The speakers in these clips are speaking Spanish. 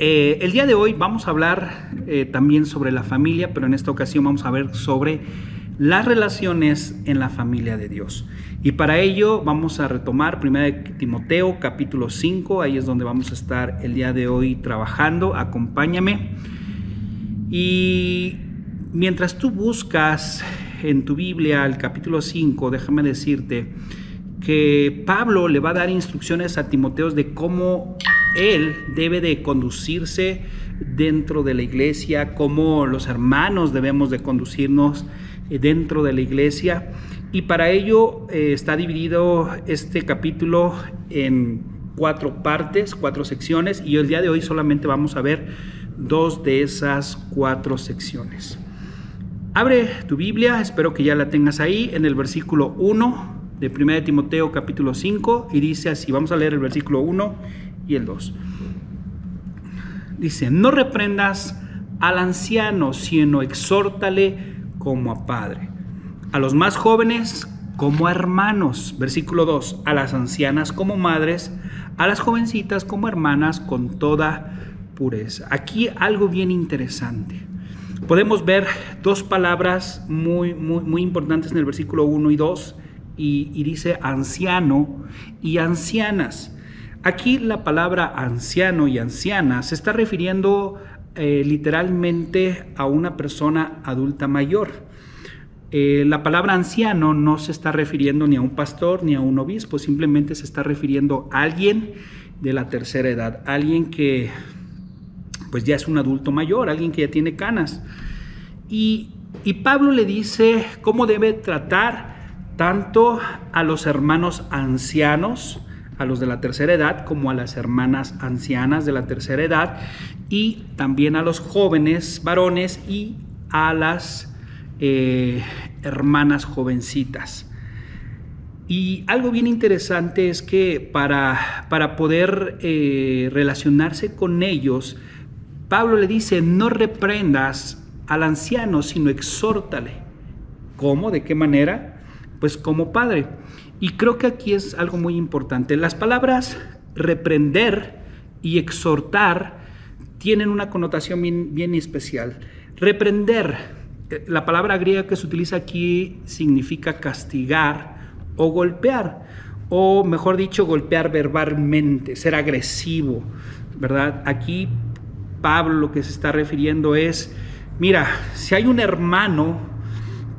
Eh, el día de hoy vamos a hablar eh, también sobre la familia, pero en esta ocasión vamos a ver sobre las relaciones en la familia de Dios. Y para ello vamos a retomar 1 Timoteo capítulo 5, ahí es donde vamos a estar el día de hoy trabajando, acompáñame. Y mientras tú buscas en tu Biblia el capítulo 5, déjame decirte que Pablo le va a dar instrucciones a Timoteo de cómo él debe de conducirse dentro de la iglesia, cómo los hermanos debemos de conducirnos eh, dentro de la iglesia. Y para ello eh, está dividido este capítulo en cuatro partes, cuatro secciones, y el día de hoy solamente vamos a ver dos de esas cuatro secciones. Abre tu Biblia, espero que ya la tengas ahí, en el versículo 1 de 1 Timoteo capítulo 5, y dice así, vamos a leer el versículo 1 y el 2. Dice, no reprendas al anciano, sino exhórtale como a padre. A los más jóvenes como a hermanos. Versículo 2. A las ancianas como madres, a las jovencitas como hermanas con toda pureza. Aquí algo bien interesante. Podemos ver dos palabras muy, muy, muy importantes en el versículo 1 y 2 y, y dice anciano y ancianas. Aquí la palabra anciano y anciana se está refiriendo eh, literalmente a una persona adulta mayor. Eh, la palabra anciano no se está refiriendo ni a un pastor ni a un obispo, simplemente se está refiriendo a alguien de la tercera edad, alguien que pues ya es un adulto mayor, alguien que ya tiene canas. Y, y Pablo le dice cómo debe tratar tanto a los hermanos ancianos, a los de la tercera edad como a las hermanas ancianas de la tercera edad y también a los jóvenes varones y a las eh, hermanas jovencitas. Y algo bien interesante es que para, para poder eh, relacionarse con ellos, Pablo le dice, no reprendas al anciano, sino exhórtale. ¿Cómo? ¿De qué manera? Pues como padre. Y creo que aquí es algo muy importante. Las palabras reprender y exhortar tienen una connotación bien, especial. Reprender, eh, la palabra griega que se utiliza aquí significa castigar o golpear, o mejor dicho, golpear verbalmente, ser agresivo, ¿verdad? Aquí Pablo lo que se está refiriendo es, mira, si hay un hermano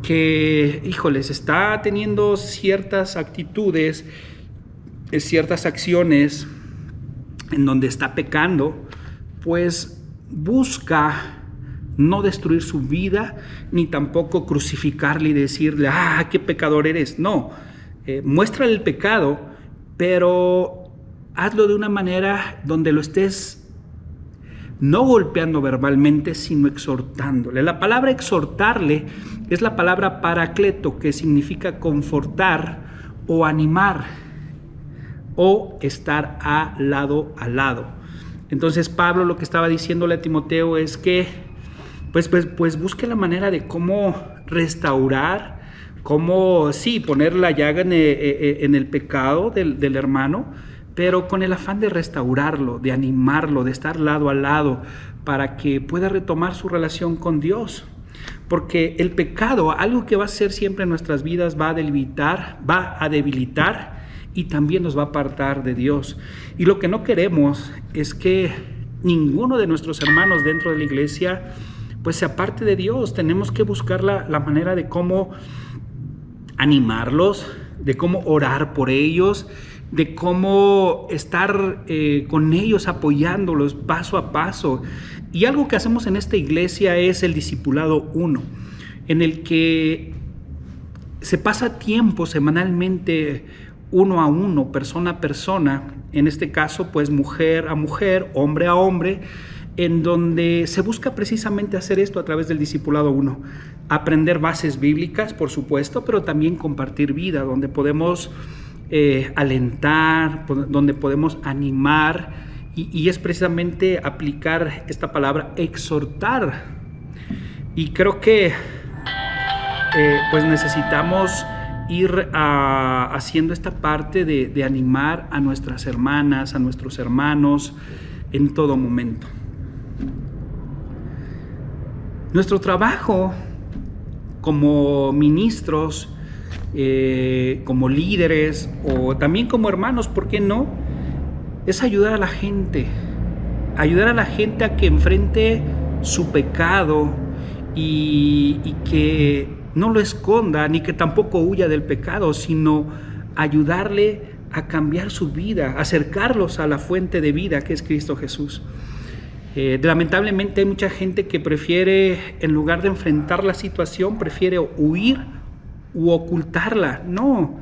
que, híjoles, está teniendo ciertas actitudes, eh, ciertas acciones en donde está pecando, pues busca no destruir su vida, ni tampoco crucificarle y decirle, ah, qué pecador eres. No, eh, muestra el pecado, pero hazlo de una manera donde lo estés no golpeando verbalmente, sino exhortándole. La palabra exhortarle es la palabra paracleto, que significa confortar o animar o estar a lado a lado. Entonces Pablo lo que estaba diciéndole a Timoteo es que pues, pues, pues busque la manera de cómo restaurar, cómo, sí, poner la llaga en, eh, eh, el pecado del, del hermano, pero con el afán de restaurarlo, de animarlo, de estar lado a lado, para que pueda retomar su relación con Dios. Porque el pecado, algo que va a ser siempre en nuestras vidas, va a debilitar, va a debilitar y también nos va a apartar de Dios. Y lo que no queremos es que ninguno de nuestros hermanos dentro de la iglesia pues se aparte de Dios. Tenemos que buscar la, la manera de cómo animarlos, de cómo orar por ellos de cómo estar eh, con ellos apoyándolos paso a paso. Y algo que hacemos en esta iglesia es el discipulado 1, en el que se pasa tiempo semanalmente uno a uno, persona a persona, en este caso pues mujer a mujer, hombre a hombre, en donde se busca precisamente hacer esto a través del discipulado 1. Aprender bases bíblicas, por supuesto, pero también compartir vida, donde podemos eh, alentar, donde podemos animar, y, es precisamente aplicar esta palabra, exhortar. Y creo que eh, pues necesitamos ir haciendo esta parte de, animar a nuestras hermanas, a nuestros hermanos en todo momento. Nuestro trabajo como ministros, eh, como líderes o también como hermanos, ¿por qué no? Es ayudar a la gente, ayudar a la gente a que enfrente su pecado y, que no lo esconda ni que tampoco huya del pecado, sino ayudarle a cambiar su vida, acercarlos a la fuente de vida que es Cristo Jesús. Eh, lamentablemente hay mucha gente que prefiere, en lugar de enfrentar la situación, prefiere huir u ocultarla. No,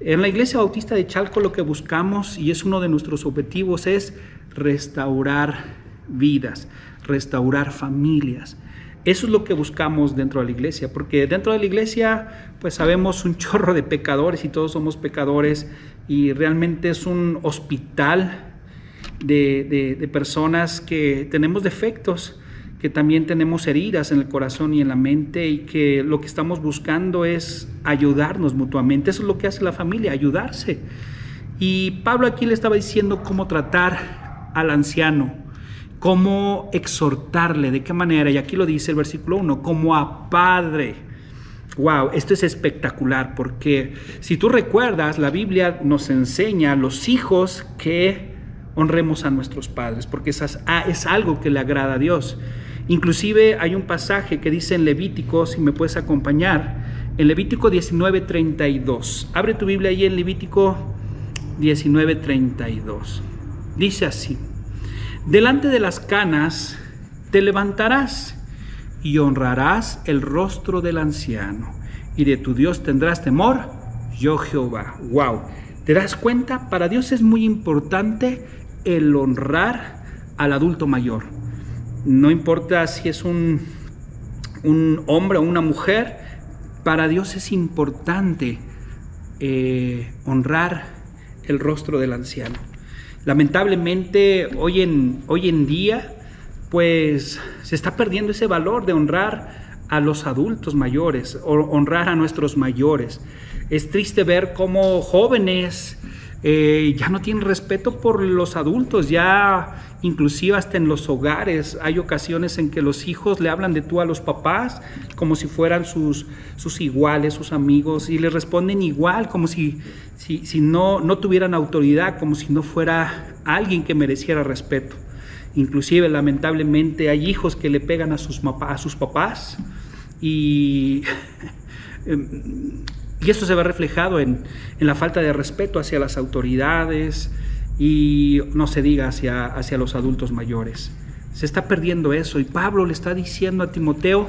en la Iglesia Bautista de Chalco lo que buscamos, y es uno de nuestros objetivos, es restaurar vidas, restaurar familias. Eso es lo que buscamos dentro de la iglesia, porque dentro de la iglesia pues sabemos un chorro de pecadores y todos somos pecadores y realmente es un hospital de, personas que tenemos defectos, que también tenemos heridas en el corazón y en la mente y que lo que estamos buscando es ayudarnos mutuamente. Eso es lo que hace la familia, ayudarse. Y Pablo aquí le estaba diciendo cómo tratar al anciano, cómo exhortarle, de qué manera, y aquí lo dice el versículo 1, como a padre. Wow, esto es espectacular porque si tú recuerdas, la Biblia nos enseña a los hijos que honremos a nuestros padres, porque es, ah, es algo que le agrada a Dios. Inclusive hay un pasaje que dice en Levítico, si me puedes acompañar, en Levítico 19:32. Abre tu Biblia ahí en Levítico 19:32. Dice así, delante de las canas te levantarás y honrarás el rostro del anciano, y de tu Dios tendrás temor, yo Jehová. Wow. ¿Te das cuenta? Para Dios es muy importante el honrar al adulto mayor. No importa si es un, un hombre o una mujer, para Dios es importante eh, honrar el rostro del anciano. Lamentablemente hoy en, hoy en día pues se está perdiendo ese valor de honrar a los adultos mayores, honrar a nuestros mayores. Es triste ver cómo jóvenes eh, ya no tienen respeto por los adultos, ya inclusive hasta en los hogares hay ocasiones en que los hijos le hablan de tú a los papás como si fueran sus, sus iguales, sus amigos, y le responden igual, como si, si, si no, no tuvieran autoridad, como si no fuera alguien que mereciera respeto. Inclusive, lamentablemente, hay hijos que le pegan a sus, a sus papás y em, y esto se ve reflejado en, la falta de respeto hacia las autoridades y no se diga hacia, hacia los adultos mayores. Se está perdiendo eso y Pablo le está diciendo a Timoteo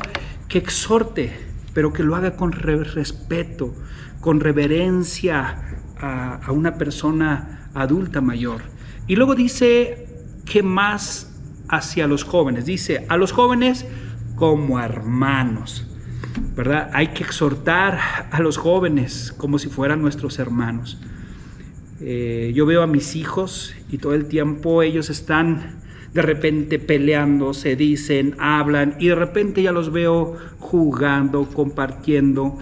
que exhorte, pero que lo haga con respeto, con reverencia a, a una persona adulta mayor. Y luego dice que más hacia los jóvenes, dice a los jóvenes como hermanos. ¿Verdad? Hay que exhortar a los jóvenes como si fueran nuestros hermanos. Eh, yo veo a mis hijos y todo el tiempo ellos están de repente peleando, se dicen, hablan y de repente ya los veo jugando, compartiendo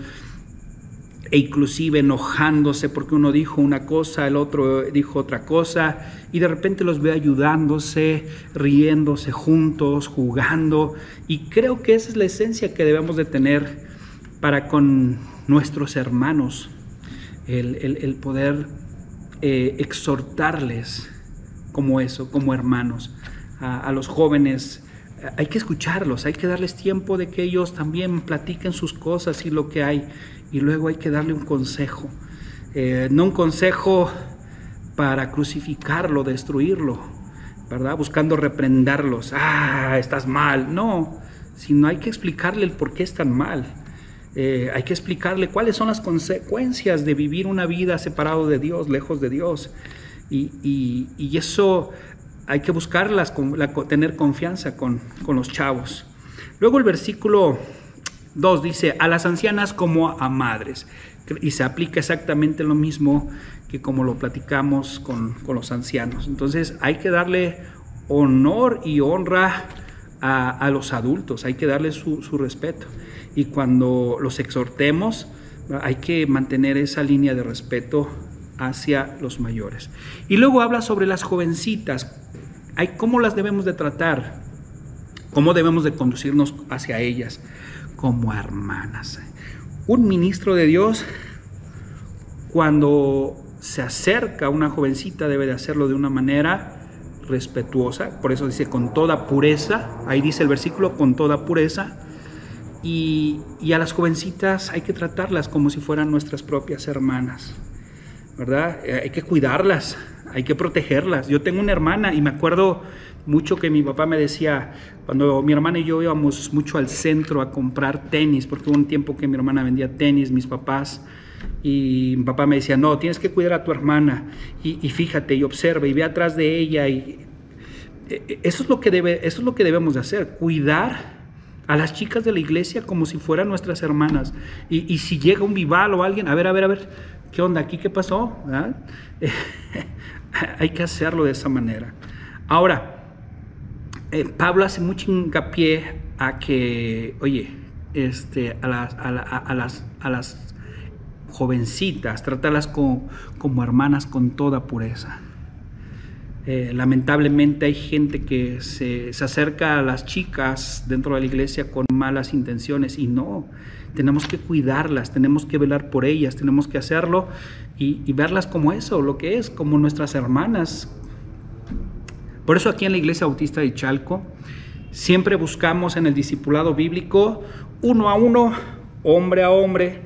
e inclusive enojándose porque uno dijo una cosa, el otro dijo otra cosa y de repente los veo ayudándose, riéndose juntos, jugando y creo que esa es la esencia que debemos de tener para con nuestros hermanos, el, poder eh, exhortarles como eso, como hermanos, a, los jóvenes. Hay que escucharlos, hay que darles tiempo de que ellos también platiquen sus cosas y lo que hay, y luego hay que darle un consejo. Eh, no un consejo para crucificarlo, destruirlo, ¿verdad? Buscando reprenderlos, ah, estás mal, no, sino hay que explicarle el por qué están mal eh, hay que explicarle cuáles son las consecuencias de vivir una vida separado de Dios, lejos de Dios. Y, eso hay que buscarlas, tener confianza con, los chavos. Luego el versículo 2 dice, a las ancianas como a madres. Y se aplica exactamente lo mismo que como lo platicamos con, los ancianos. Entonces hay que darle honor y honra a, los adultos, hay que darle su, su respeto y cuando los exhortemos hay que mantener esa línea de respeto hacia los mayores. Y luego habla sobre las jovencitas, hay, cómo las debemos de tratar. ¿Cómo debemos de conducirnos hacia ellas? Como hermanas. Un ministro de Dios, cuando se acerca a una jovencita, debe de hacerlo de una manera respetuosa, por eso dice con toda pureza, ahí dice el versículo, con toda pureza, y, a las jovencitas hay que tratarlas como si fueran nuestras propias hermanas, ¿verdad? Eh, hay que cuidarlas, hay que protegerlas. Yo tengo una hermana y me acuerdo mucho que mi papá me decía, cuando mi hermana y yo íbamos mucho al centro a comprar tenis, porque hubo un tiempo que mi hermana vendía tenis, mis papás, y mi papá me decía, no, tienes que cuidar a tu hermana, y, fíjate, y observa, y ve atrás de ella, y eh, eh, eso es lo que, debe, eso es lo que debemos de hacer, cuidar a las chicas de la iglesia como si fueran nuestras hermanas. Y, si llega un vival o alguien, a ver, a ver, a ver, ¿qué onda aquí? ¿Qué pasó? Hay que hacerlo de esa manera. Ahora, eh, Pablo hace mucho hincapié a que, oye, este, a, las, a, las, a las jovencitas, tratarlas como, como hermanas con toda pureza. Eh, lamentablemente hay gente que se, acerca a las chicas dentro de la iglesia con malas intenciones y no, tenemos que cuidarlas, tenemos que velar por ellas, tenemos que hacerlo y, verlas como eso, lo que es, como nuestras hermanas. Por eso aquí en la iglesia bautista de Chalco siempre buscamos en el discipulado bíblico uno a uno, hombre a hombre,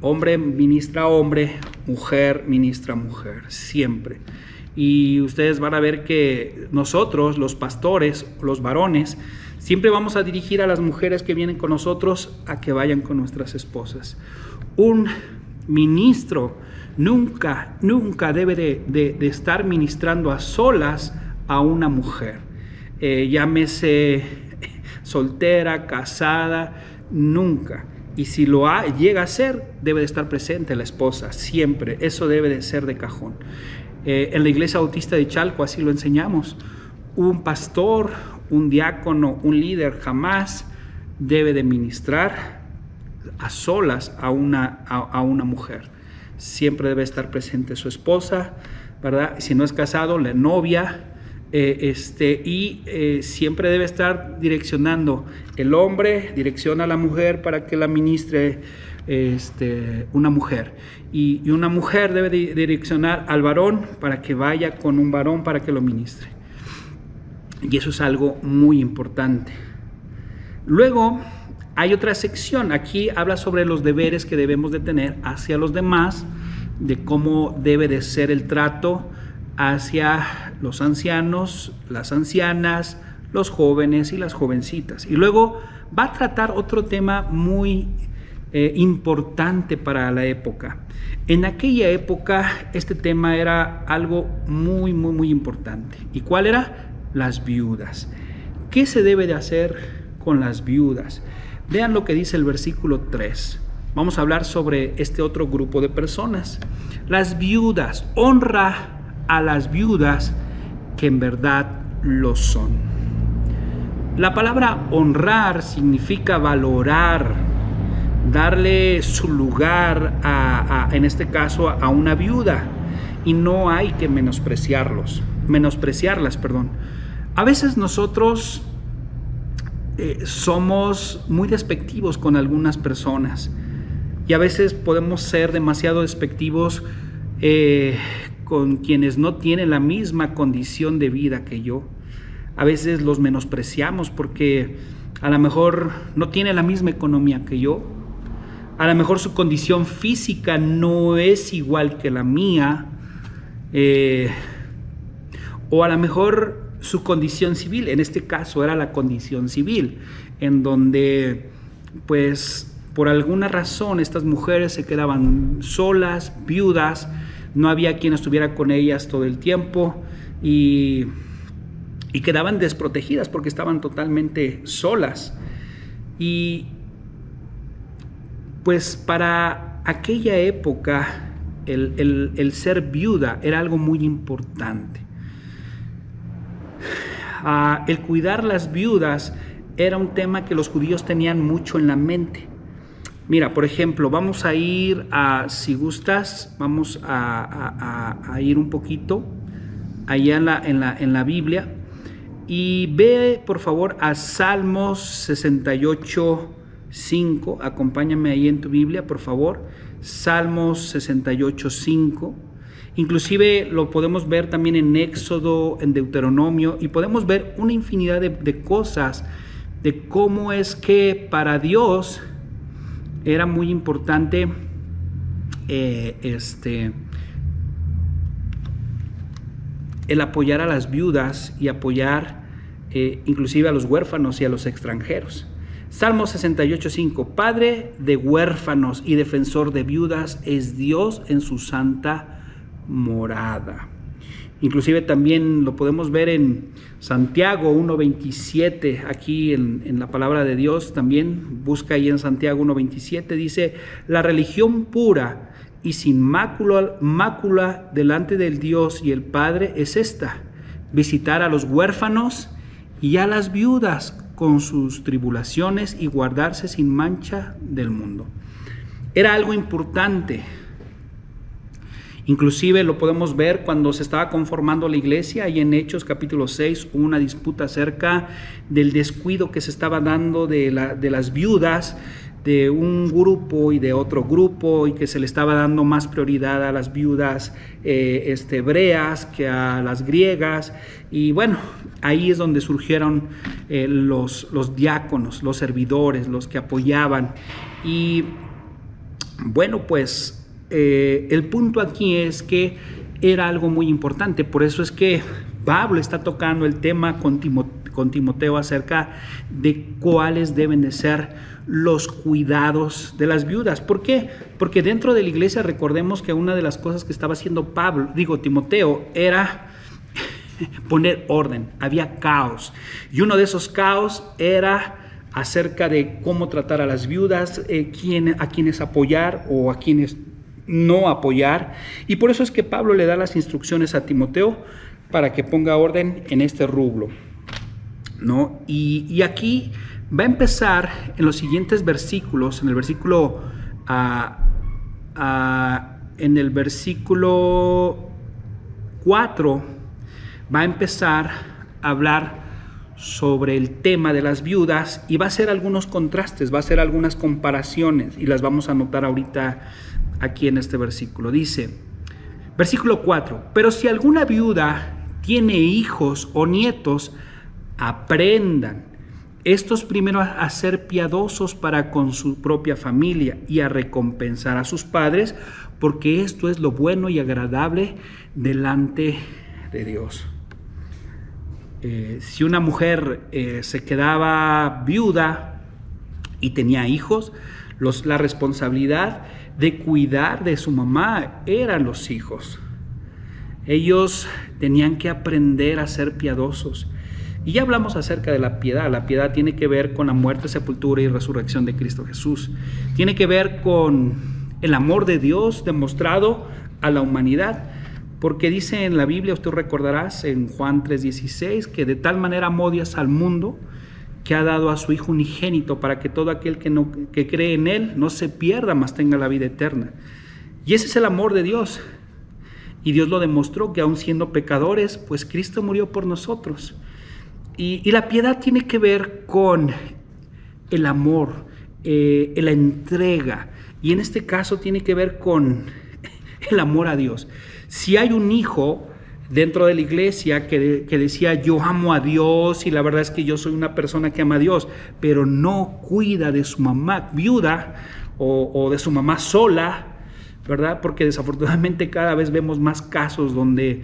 hombre ministra a hombre, mujer ministra a mujer, siempre y ustedes van a ver que nosotros, los pastores, los varones, siempre vamos a dirigir a las mujeres que vienen con nosotros a que vayan con nuestras esposas. Un ministro nunca, nunca debe de, estar ministrando a solas a una mujer. Eh, llámese soltera, casada, nunca. Y si lo llega a ser, debe de estar presente la esposa, siempre. Eso debe de ser de cajón. Eh, en la iglesia bautista de Chalco así lo enseñamos. Un pastor, un diácono, un líder jamás debe de ministrar a solas a una, a, una mujer. Siempre debe estar presente su esposa, ¿verdad? Si no es casado, la novia, eh, este, y eh, siempre debe estar direccionando el hombre, direcciona a la mujer para que la ministre este, una mujer. Y, una mujer debe direccionar al varón para que vaya con un varón para que lo ministre. Y eso es algo muy importante. Luego hay otra sección. Aquí habla sobre los deberes que debemos de tener hacia los demás, de cómo debe de ser el trato hacia los ancianos, las ancianas, los jóvenes y las jovencitas. Y luego va a tratar otro tema muy eh, importante para la época. En aquella época este tema era algo muy, muy, muy importante. ¿Y cuál era? Las viudas. ¿Qué se debe de hacer con las viudas? Vean lo que dice el versículo 3. Vamos a hablar sobre este otro grupo de personas. Las viudas. Honra a las viudas que en verdad lo son. La palabra honrar significa valorar, darle su lugar a, en este caso a una viuda y no hay que menospreciarlos, menospreciarlas, perdón. A veces nosotros eh, somos muy despectivos con algunas personas y a veces podemos ser demasiado despectivos eh, con quienes no tienen la misma condición de vida que yo. A veces los menospreciamos porque a lo mejor no tiene la misma economía que yo, a lo mejor su condición física no es igual que la mía, eh, o a lo mejor su condición civil, en este caso era la condición civil, en donde pues por alguna razón estas mujeres se quedaban solas, viudas, no había quien estuviera con ellas todo el tiempo y, y quedaban desprotegidas porque estaban totalmente solas. Y, pues para aquella época el, ser viuda era algo muy importante. Ah, el cuidar las viudas era un tema que los judíos tenían mucho en la mente. Mira, por ejemplo, vamos a ir a, si gustas, vamos a, ir un poquito allá en la, en la, Biblia. Y ve por favor a Salmos 68, 5. Acompáñame ahí en tu Biblia, por favor. Salmos 68, 5. Inclusive lo podemos ver también en Éxodo, en Deuteronomio, y podemos ver una infinidad de, cosas de cómo es que para Dios era muy importante eh, este, el apoyar a las viudas y apoyar eh, inclusive a los huérfanos y a los extranjeros. Salmo 68.5, Padre de huérfanos y defensor de viudas es Dios en su santa morada. Inclusive también lo podemos ver en Santiago 1.27, aquí en, en, la palabra de Dios también, busca ahí en Santiago 1.27, dice, la religión pura y sin mácula, mácula delante del Dios y el Padre es esta, visitar a los huérfanos y a las viudas con sus tribulaciones y guardarse sin mancha del mundo. Era algo importante. Inclusive lo podemos ver cuando se estaba conformando la iglesia, y en Hechos capítulo 6 hubo una disputa acerca del descuido que se estaba dando de, la, de las viudas de un grupo y de otro grupo y que se le estaba dando más prioridad a las viudas eh, este, hebreas que a las griegas. Y bueno, ahí es donde surgieron eh, los, los diáconos, los servidores, los que apoyaban. Y bueno, pues eh, el punto aquí es que era algo muy importante, por eso es que Pablo está tocando el tema con Timoteo acerca de cuáles deben de ser los cuidados de las viudas. ¿Por qué? Porque dentro de la iglesia recordemos que una de las cosas que estaba haciendo Pablo, digo Timoteo, era poner orden, había caos. Y uno de esos caos era acerca de cómo tratar a las viudas, eh, a quienes apoyar o a quienes no apoyar. Y por eso es que Pablo le da las instrucciones a Timoteo para que ponga orden en este rublo. ¿no? Y, y aquí va a empezar en los siguientes versículos, en el versículo, ah, ah, en el versículo 4, va a empezar a hablar sobre el tema de las viudas y va a hacer algunos contrastes, va a hacer algunas comparaciones y las vamos a anotar ahorita aquí en este versículo. Dice, versículo 4, pero si alguna viuda tiene hijos o nietos, aprendan estos primero a ser piadosos para con su propia familia y a recompensar a sus padres, porque esto es lo bueno y agradable delante de Dios. Eh, si una mujer eh, se quedaba viuda y tenía hijos, los, la responsabilidad de cuidar de su mamá eran los hijos. Ellos tenían que aprender a ser piadosos y ya hablamos acerca de la piedad. La piedad tiene que ver con la muerte, sepultura y resurrección de Cristo Jesús. Tiene que ver con el amor de Dios demostrado a la humanidad. Porque dice en la Biblia, usted recordarás en Juan 3:16, que de tal manera amó Dios al mundo que ha dado a su Hijo unigénito para que todo aquel que, no, que cree en Él no se pierda, mas tenga la vida eterna. Y ese es el amor de Dios. Y Dios lo demostró que aun siendo pecadores, pues Cristo murió por nosotros. Y, la piedad tiene que ver con el amor, eh, la entrega. Y en este caso tiene que ver con el amor a Dios. Si hay un hijo dentro de la iglesia que, decía yo amo a Dios y la verdad es que yo soy una persona que ama a Dios, pero no cuida de su mamá viuda o, o de su mamá sola, ¿verdad? Porque desafortunadamente cada vez vemos más casos donde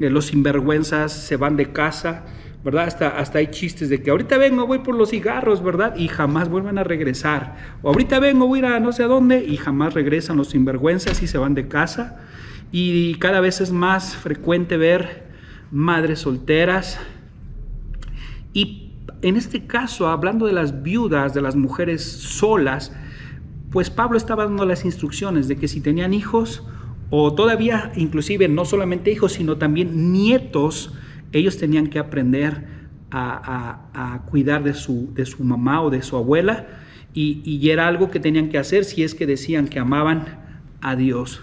eh, los sinvergüenzas se van de casa ¿verdad? Hasta, hasta hay chistes de que ahorita vengo, voy por los cigarros, ¿verdad? Y jamás vuelven a regresar. O ahorita vengo, voy a ir a no sé a dónde y jamás regresan los sinvergüenzas y se van de casa. Y cada vez es más frecuente ver madres solteras. Y en este caso, hablando de las viudas, de las mujeres solas, pues Pablo estaba dando las instrucciones de que si tenían hijos, o todavía inclusive no solamente hijos, sino también nietos, ellos tenían que aprender a, cuidar de su, de su, mamá o de su abuela y, y era algo que tenían que hacer si es que decían que amaban a Dios.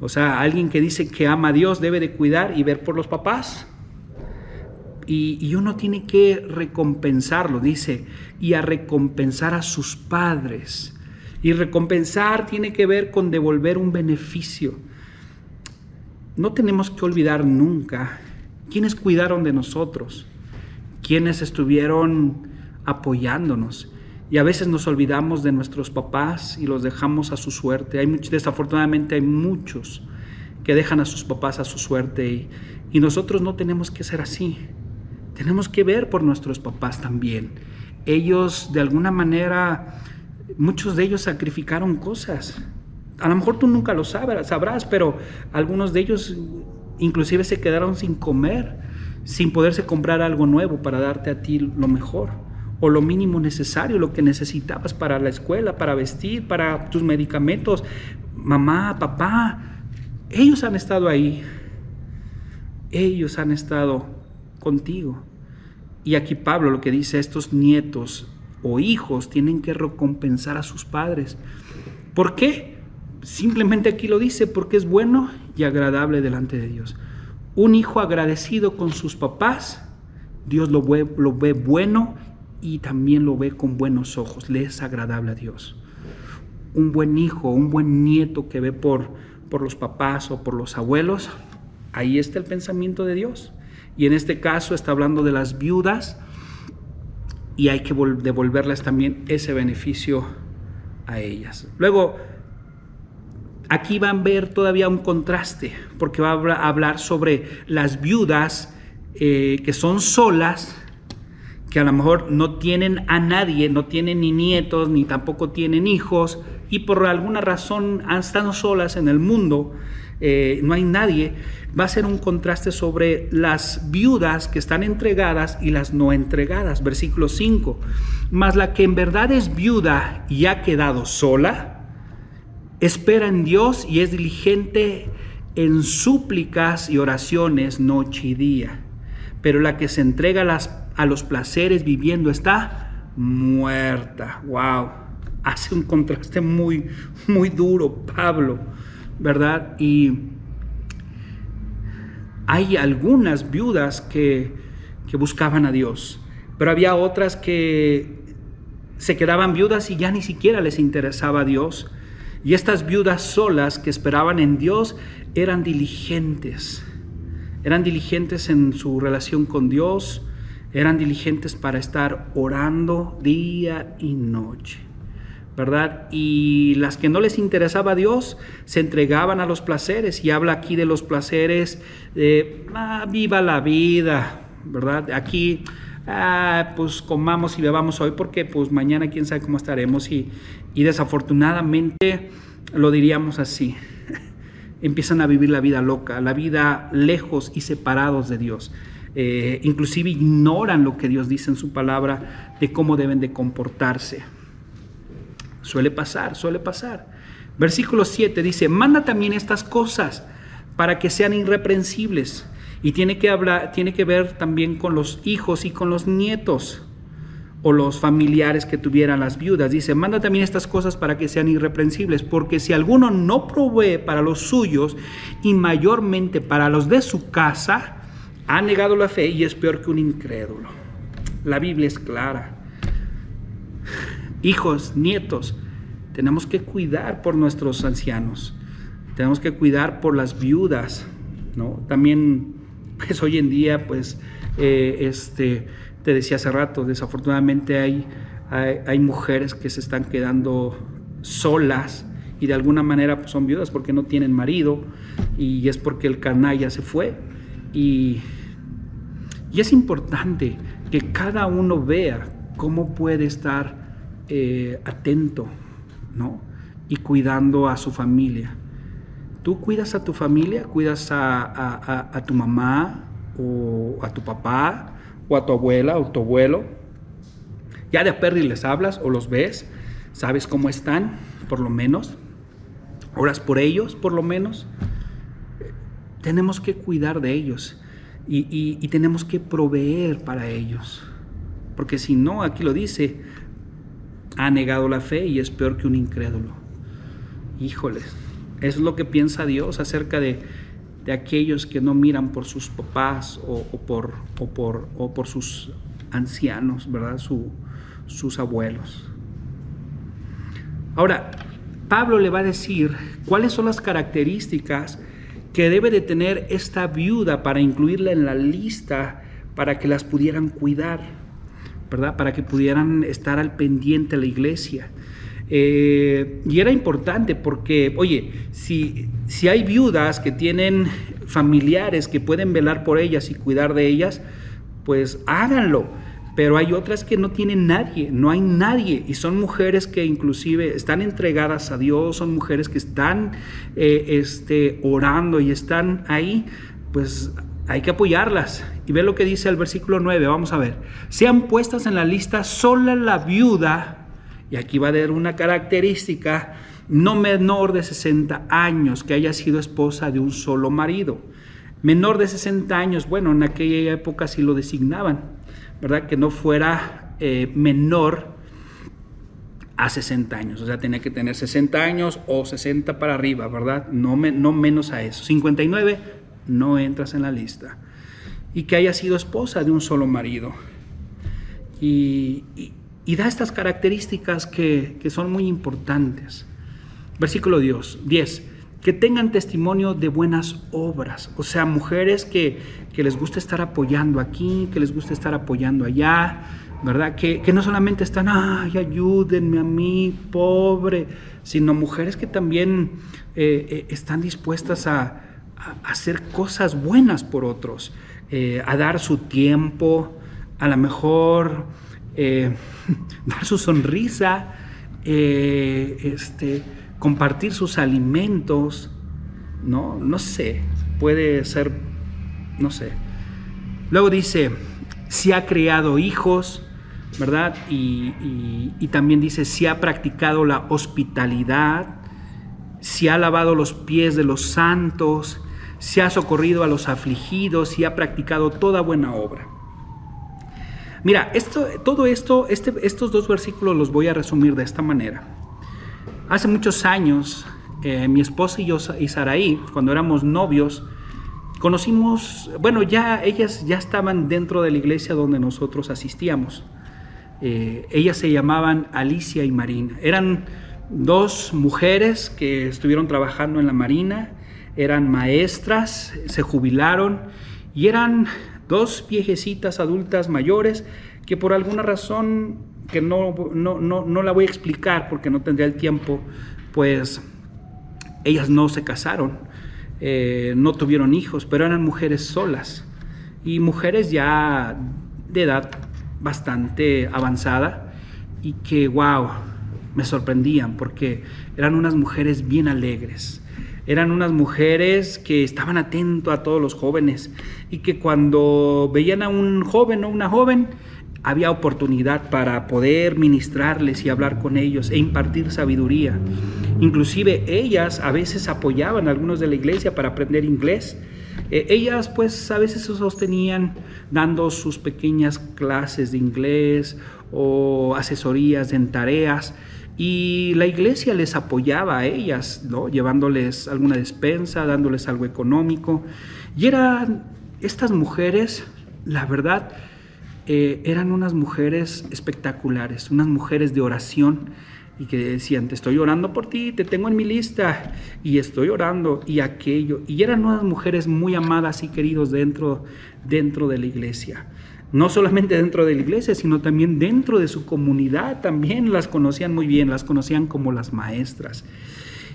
O sea, alguien que dice que ama a Dios debe de cuidar y ver por los papás. y, uno tiene que recompensarlo, dice, y a recompensar a sus padres. Y recompensar tiene que ver con devolver un beneficio. No tenemos que olvidar nunca quiénes cuidaron de nosotros, quiénes estuvieron apoyándonos. Y a veces nos olvidamos de nuestros papás y los dejamos a su suerte. Hay desafortunadamente hay muchos que dejan a sus papás a su suerte y, y nosotros no tenemos que ser así. Tenemos que ver por nuestros papás también. Ellos de alguna manera, muchos de ellos sacrificaron cosas. A lo mejor tú nunca lo sabrás, sabrás, pero algunos de ellos inclusive se quedaron sin comer, sin poderse comprar algo nuevo para darte a ti lo mejor o lo mínimo necesario, lo que necesitabas para la escuela, para vestir, para tus medicamentos. Mamá, papá, ellos han estado ahí. Ellos han estado contigo. Y aquí Pablo lo que dice, estos nietos o hijos tienen que recompensar a sus padres. ¿Por qué? Simplemente aquí lo dice, porque es bueno y agradable delante de Dios. Un hijo agradecido con sus papás, Dios lo ve, lo ve bueno y también lo ve con buenos ojos, le es agradable a Dios. Un buen hijo, un buen nieto que ve por, por los papás o por los abuelos, ahí está el pensamiento de Dios. Y en este caso está hablando de las viudas y hay que devolverles también ese beneficio a ellas. Luego, aquí van a ver todavía un contraste, porque va a hablar sobre las viudas eh, que son solas, que a lo mejor no tienen a nadie, no tienen ni nietos, ni tampoco tienen hijos, y por alguna razón están solas en el mundo, eh, no hay nadie, va a ser un contraste sobre las viudas que están entregadas y las no entregadas. Versículo 5. Mas la que en verdad es viuda y ha quedado sola, espera en Dios y es diligente en súplicas y oraciones noche y día. Pero la que se entrega a, las, a los placeres viviendo está muerta. Wow. Hace un contraste muy, muy duro, Pablo ¿verdad? Y hay algunas viudas que, que buscaban a Dios, pero había otras que se quedaban viudas y ya ni siquiera les interesaba a Dios. Y estas viudas solas que esperaban en Dios eran diligentes, eran diligentes en su relación con Dios, eran diligentes para estar orando día y noche. ¿verdad? Y las que no les interesaba a Dios se entregaban a los placeres y habla aquí de los placeres de ah, viva la vida, ¿verdad? Aquí ah, pues comamos y bebamos hoy porque pues mañana quién sabe cómo estaremos y, desafortunadamente lo diríamos así. Empiezan a vivir la vida loca, la vida lejos y separados de Dios. Eh, inclusive ignoran lo que Dios dice en su palabra de cómo deben de comportarse. Suele pasar, suele pasar. Versículo 7 dice, manda también estas cosas para que sean irreprensibles. Y tiene que, hablar, tiene que ver también con los hijos y con los nietos o los familiares que tuvieran las viudas. Dice, manda también estas cosas para que sean irreprensibles, porque si alguno no provee para los suyos y mayormente para los de su casa, ha negado la fe y es peor que un incrédulo. La Biblia es clara hijos, nietos, tenemos que cuidar por nuestros ancianos, tenemos que cuidar por las viudas, ¿no? También, pues hoy en día, pues, eh, este, te decía hace rato, desafortunadamente hay, hay, mujeres que se están quedando solas y de alguna manera pues, son viudas porque no tienen marido y es porque el canalla se fue. Y, y es importante que cada uno vea cómo puede estar eh, atento, ¿no? Y cuidando a su familia. Tú cuidas a tu familia, cuidas a, tu mamá o a tu papá o a tu abuela o tu abuelo. Ya de perdi les hablas o los ves, sabes cómo están, por lo menos. Oras por ellos, por lo menos. Tenemos que cuidar de ellos y, tenemos que proveer para ellos. Porque si no, aquí lo dice, ha negado la fe y es peor que un incrédulo. Híjoles, eso es lo que piensa Dios acerca de de aquellos que no miran por sus papás o, por, o por, o por sus ancianos, ¿verdad? sus abuelos. Ahora, Pablo le va a decir cuáles son las características que debe de tener esta viuda para incluirla en la lista para que las pudieran cuidar, ¿verdad? Para que pudieran estar al pendiente de la iglesia. Eh, y era importante porque, oye, si, si hay viudas que tienen familiares que pueden velar por ellas y cuidar de ellas, pues háganlo pero hay otras que no tienen nadie, no hay nadie, y son mujeres que inclusive están entregadas a Dios, son mujeres que están eh, este, orando y están ahí, pues hay que apoyarlas. Y ve lo que dice el versículo 9, vamos a ver. Sean puestas en la lista sola la viuda, y aquí va a haber una característica, no menor de 60 años, que haya sido esposa de un solo marido. Menor de 60 años, bueno, en aquella época sí lo designaban ¿verdad? Que no fuera eh, menor a 60 años, o sea, tenía que tener 60 años o 60 para arriba, ¿verdad? No, no menos a eso. 59, no entras en la lista. Y que haya sido esposa de un solo marido. Y, da estas características que, que, son muy importantes. Versículo 10 que tengan testimonio de buenas obras, o sea, mujeres que, les gusta estar apoyando aquí, que les gusta estar apoyando allá, ¿verdad? Que, no solamente están, ay, ayúdenme a mí, pobre, sino mujeres que también eh, eh, están dispuestas a, hacer cosas buenas por otros, eh, a dar su tiempo, a lo mejor dar su sonrisa, este compartir sus alimentos, ¿no? No sé, puede ser, no sé. Luego dice, si ha creado hijos, ¿verdad? Y, también dice, si ha practicado la hospitalidad, si ha lavado los pies de los santos, si ha socorrido a los afligidos, si ha practicado toda buena obra. Mira, esto, todo esto, este, estos dos versículos los voy a resumir de esta manera. Hace muchos años, eh, mi esposa y yo y Saraí, cuando éramos novios, conocimos, bueno, ya ellas ya estaban dentro de la iglesia donde nosotros asistíamos. Eh, ellas se llamaban Alicia y Marina. Eran dos mujeres que estuvieron trabajando en la Marina, eran maestras, se jubilaron y eran dos viejecitas adultas mayores que por alguna razón que no, no, no, la voy a explicar porque no tendría el tiempo, pues ellas no se casaron, eh, no tuvieron hijos, pero eran mujeres solas y mujeres ya de edad bastante avanzada y que, wow, me sorprendían porque eran unas mujeres bien alegres. Eran unas mujeres que estaban atentos a todos los jóvenes y que cuando veían a un joven o una joven, había oportunidad para poder ministrarles y hablar con ellos e impartir sabiduría. Inclusive ellas a veces apoyaban a algunos de la iglesia para aprender inglés. Eh, ellas pues a veces se sostenían dando sus pequeñas clases de inglés o asesorías en tareas y la iglesia les apoyaba a ellas, ¿no? llevándoles alguna despensa, dándoles algo económico. Y eran estas mujeres, la verdad, eh, eran unas mujeres espectaculares, unas mujeres de oración y que decían, te estoy orando por ti, te tengo en mi lista y estoy orando y aquello. Y eran unas mujeres muy amadas y queridos dentro, dentro de la iglesia. No solamente dentro de la iglesia, sino también dentro de su comunidad, también las conocían muy bien, las conocían como las maestras.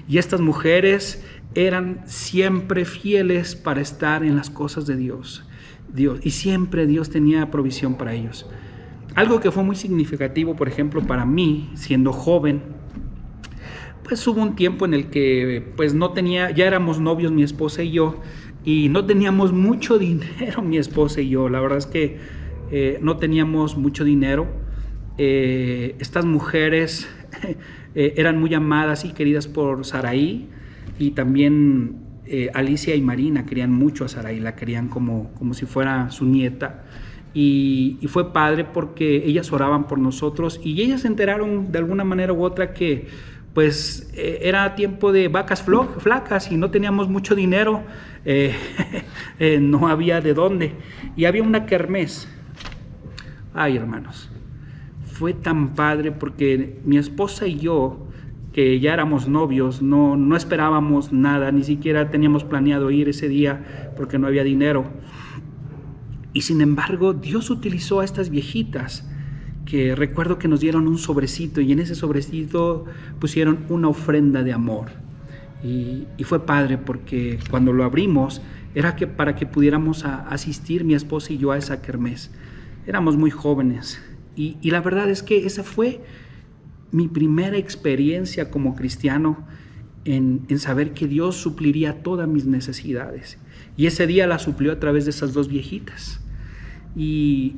Y estas mujeres eran siempre fieles para estar en las cosas de Dios. Dios. Y siempre Dios tenía provisión para ellos. Algo que fue muy significativo, por ejemplo, para mí, siendo joven, pues hubo un tiempo en el que pues no tenía, ya éramos novios mi esposa y yo, y no teníamos mucho dinero mi esposa y yo. La verdad es que eh, no teníamos mucho dinero. Eh, estas mujeres eh, eran muy amadas y queridas por Saraí y también eh, Alicia y Marina querían mucho a Sarai, la querían como, como si fuera su nieta. Y, fue padre porque ellas oraban por nosotros y ellas se enteraron de alguna manera u otra que pues eh, era tiempo de vacas flacas y no teníamos mucho dinero, eh, no había de dónde. Y había una kermés. Ay, hermanos, fue tan padre porque mi esposa y yo, que ya éramos novios, no, no esperábamos nada, ni siquiera teníamos planeado ir ese día porque no había dinero. Y sin embargo, Dios utilizó a estas viejitas que recuerdo que nos dieron un sobrecito y en ese sobrecito pusieron una ofrenda de amor. Y, fue padre porque cuando lo abrimos era que para que pudiéramos asistir mi esposa y yo a esa kermés. Éramos muy jóvenes y, la verdad es que esa fue mi primera experiencia como cristiano en, saber que Dios supliría todas mis necesidades. Y ese día la suplió a través de esas dos viejitas. Y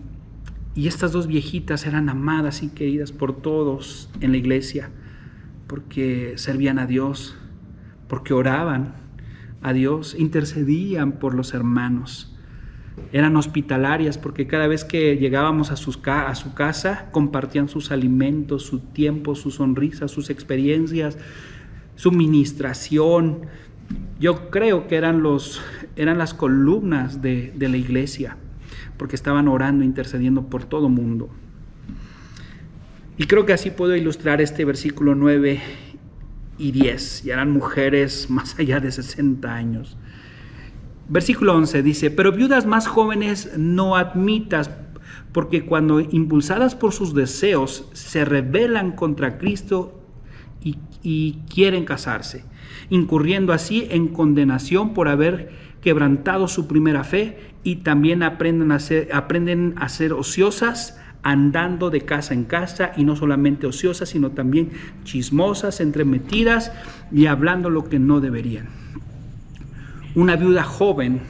estas dos viejitas eran amadas y queridas por todos en la iglesia, porque servían a Dios, porque oraban a Dios, intercedían por los hermanos. Eran hospitalarias porque cada vez que llegábamos a, su casa compartían sus alimentos, su tiempo, sus sonrisas, sus experiencias, su ministración. Yo creo que eran, los, eran las columnas de, de la iglesia porque estaban orando, intercediendo por todo mundo. Y creo que así puedo ilustrar este versículo 9 y 10. Y eran mujeres más allá de 60 años. Versículo 11 dice, pero viudas más jóvenes no admitas, porque cuando impulsadas por sus deseos se rebelan contra Cristo y, quieren casarse, incurriendo así en condenación por haber quebrantado su primera fe y también aprenden a ser, aprenden a ser ociosas andando de casa en casa y no solamente ociosas, sino también chismosas, entremetidas y hablando lo que no deberían. Una viuda joven,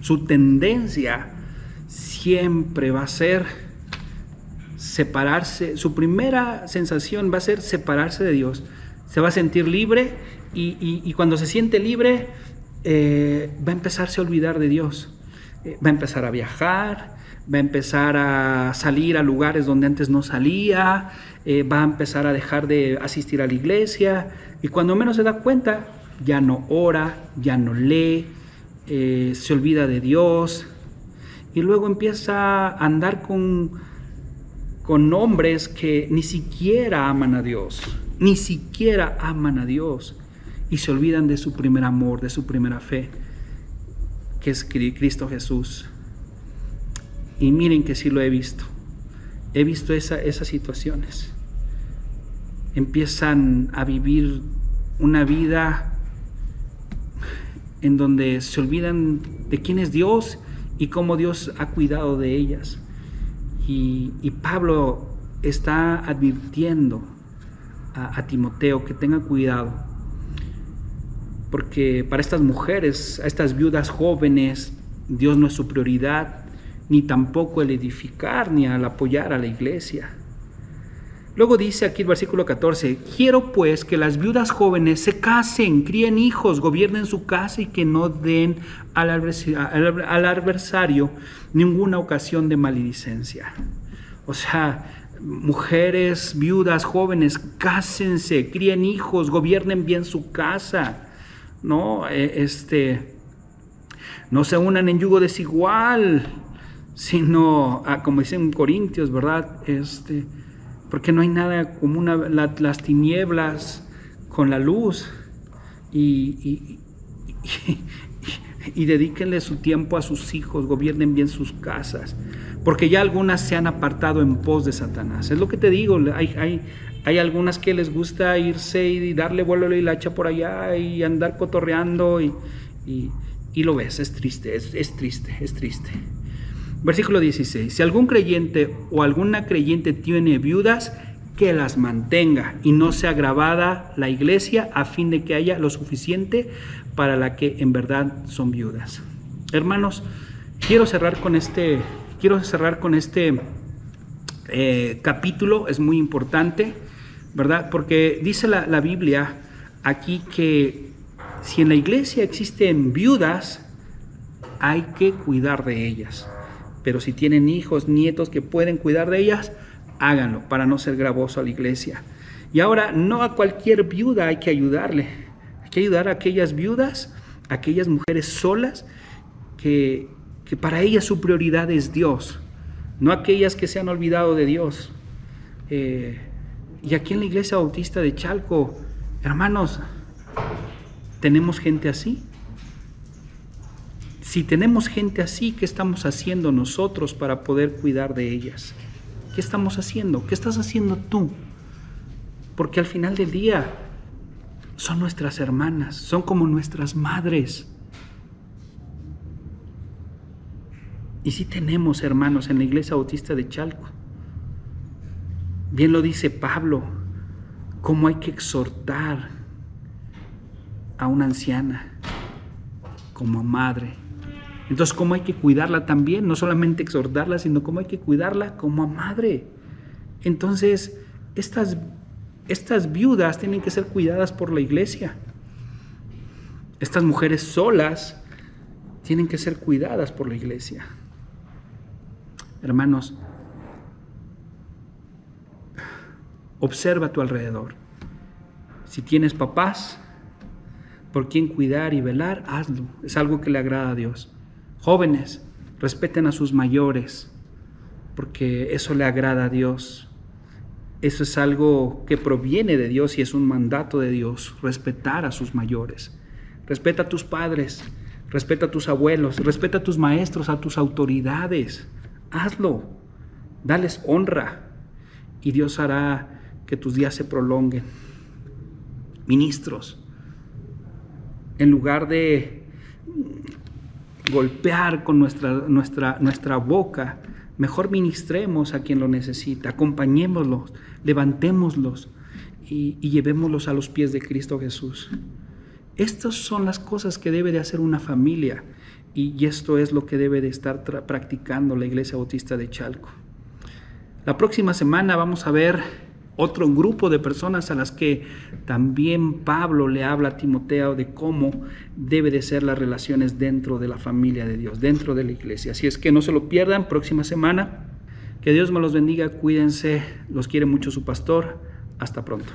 su tendencia siempre va a ser separarse, su primera sensación va a ser separarse de Dios. Se va a sentir libre y, cuando se siente libre eh, va a empezarse a olvidar de Dios va a empezar a viajar, va a empezar a salir a lugares donde antes no salía, eh, va a empezar a dejar de asistir a la iglesia y cuando menos se da cuenta ya no ora, ya no lee, eh, se olvida de Dios y luego empieza a andar con, con hombres que ni siquiera aman a Dios, ni siquiera aman a Dios y se olvidan de su primer amor, de su primera fe que es Cristo Jesús. Y miren que sí lo he visto. He visto esas situaciones. Empiezan a vivir una vida en donde se olvidan de quién es Dios y cómo Dios ha cuidado de ellas. Y, Pablo está advirtiendo a Timoteo que tenga cuidado porque para estas mujeres, a estas viudas jóvenes, Dios no es su prioridad, ni tampoco el edificar, ni al apoyar a la iglesia. Luego dice aquí el versículo 14, quiero pues que las viudas jóvenes se casen, críen hijos, gobiernen su casa y que no den al adversario ninguna ocasión de maledicencia. O sea, mujeres, viudas, jóvenes, cásense, críen hijos, gobiernen bien su casa. ¿no? E, este, no se unan en yugo desigual, sino, ah, como dicen Corintios, ¿verdad? Este, porque no hay nada como una, las tinieblas con la luz y, y, dedíquenle su tiempo a sus hijos, gobiernen bien sus casas, porque ya algunas se han apartado en pos de Satanás. Es lo que te digo, hay, hay, hay algunas que les gusta irse y darle vuelo y la hacha por allá y andar cotorreando y, y, lo ves, es triste, es triste, es triste. Versículo 16, si algún creyente o alguna creyente tiene viudas, que las mantenga y no sea grabada la iglesia a fin de que haya lo suficiente para la que en verdad son viudas. Hermanos, quiero cerrar con este, quiero cerrar con este eh, capítulo, es muy importante. ¿verdad? Porque dice la, Biblia aquí que si en la iglesia existen viudas, hay que cuidar de ellas. Pero si tienen hijos, nietos que pueden cuidar de ellas, háganlo para no ser gravoso a la iglesia. Y ahora no a cualquier viuda hay que ayudarle. Hay que ayudar a aquellas viudas, a aquellas mujeres solas que, que para ellas su prioridad es Dios, no aquellas que se han olvidado de Dios. Eh, y aquí en la iglesia bautista de Chalco, hermanos, ¿tenemos gente así? Si tenemos gente así, ¿qué estamos haciendo nosotros para poder cuidar de ellas? ¿Qué estamos haciendo? ¿Qué estás haciendo tú? Porque al final del día son nuestras hermanas, son como nuestras madres. Y sí tenemos hermanos en la iglesia bautista de Chalco. Bien lo dice Pablo, cómo hay que exhortar a una anciana como madre. Entonces, cómo hay que cuidarla también, no solamente exhortarla, sino cómo hay que cuidarla como a madre. Entonces, estas, estas viudas tienen que ser cuidadas por la iglesia. Estas mujeres solas tienen que ser cuidadas por la iglesia. Hermanos, observa a tu alrededor. Si tienes papás por quien cuidar y velar, hazlo. Es algo que le agrada a Dios. Jóvenes, respeten a sus mayores, porque eso le agrada a Dios. Eso es algo que proviene de Dios y es un mandato de Dios, respetar a sus mayores. Respeta a tus padres, respeta a tus abuelos, respeta a tus maestros, a tus autoridades hazlo, dales honra y Dios hará que tus días se prolonguen. Ministros, en lugar de golpear con nuestra, nuestra, nuestra boca, mejor ministremos a quien lo necesita, acompañémoslos, levantémoslos y, y llevémoslos a los pies de Cristo Jesús. Estas son las cosas que debe de hacer una familia y esto es lo que debe de estar practicando la Iglesia Bautista de Chalco. La próxima semana vamos a ver otro grupo de personas a las que también Pablo le habla a Timoteo de cómo debe de ser las relaciones dentro de la familia de Dios, dentro de la iglesia. Así es que no se lo pierdan, próxima semana. Que Dios me los bendiga, cuídense, los quiere mucho su pastor. Hasta pronto.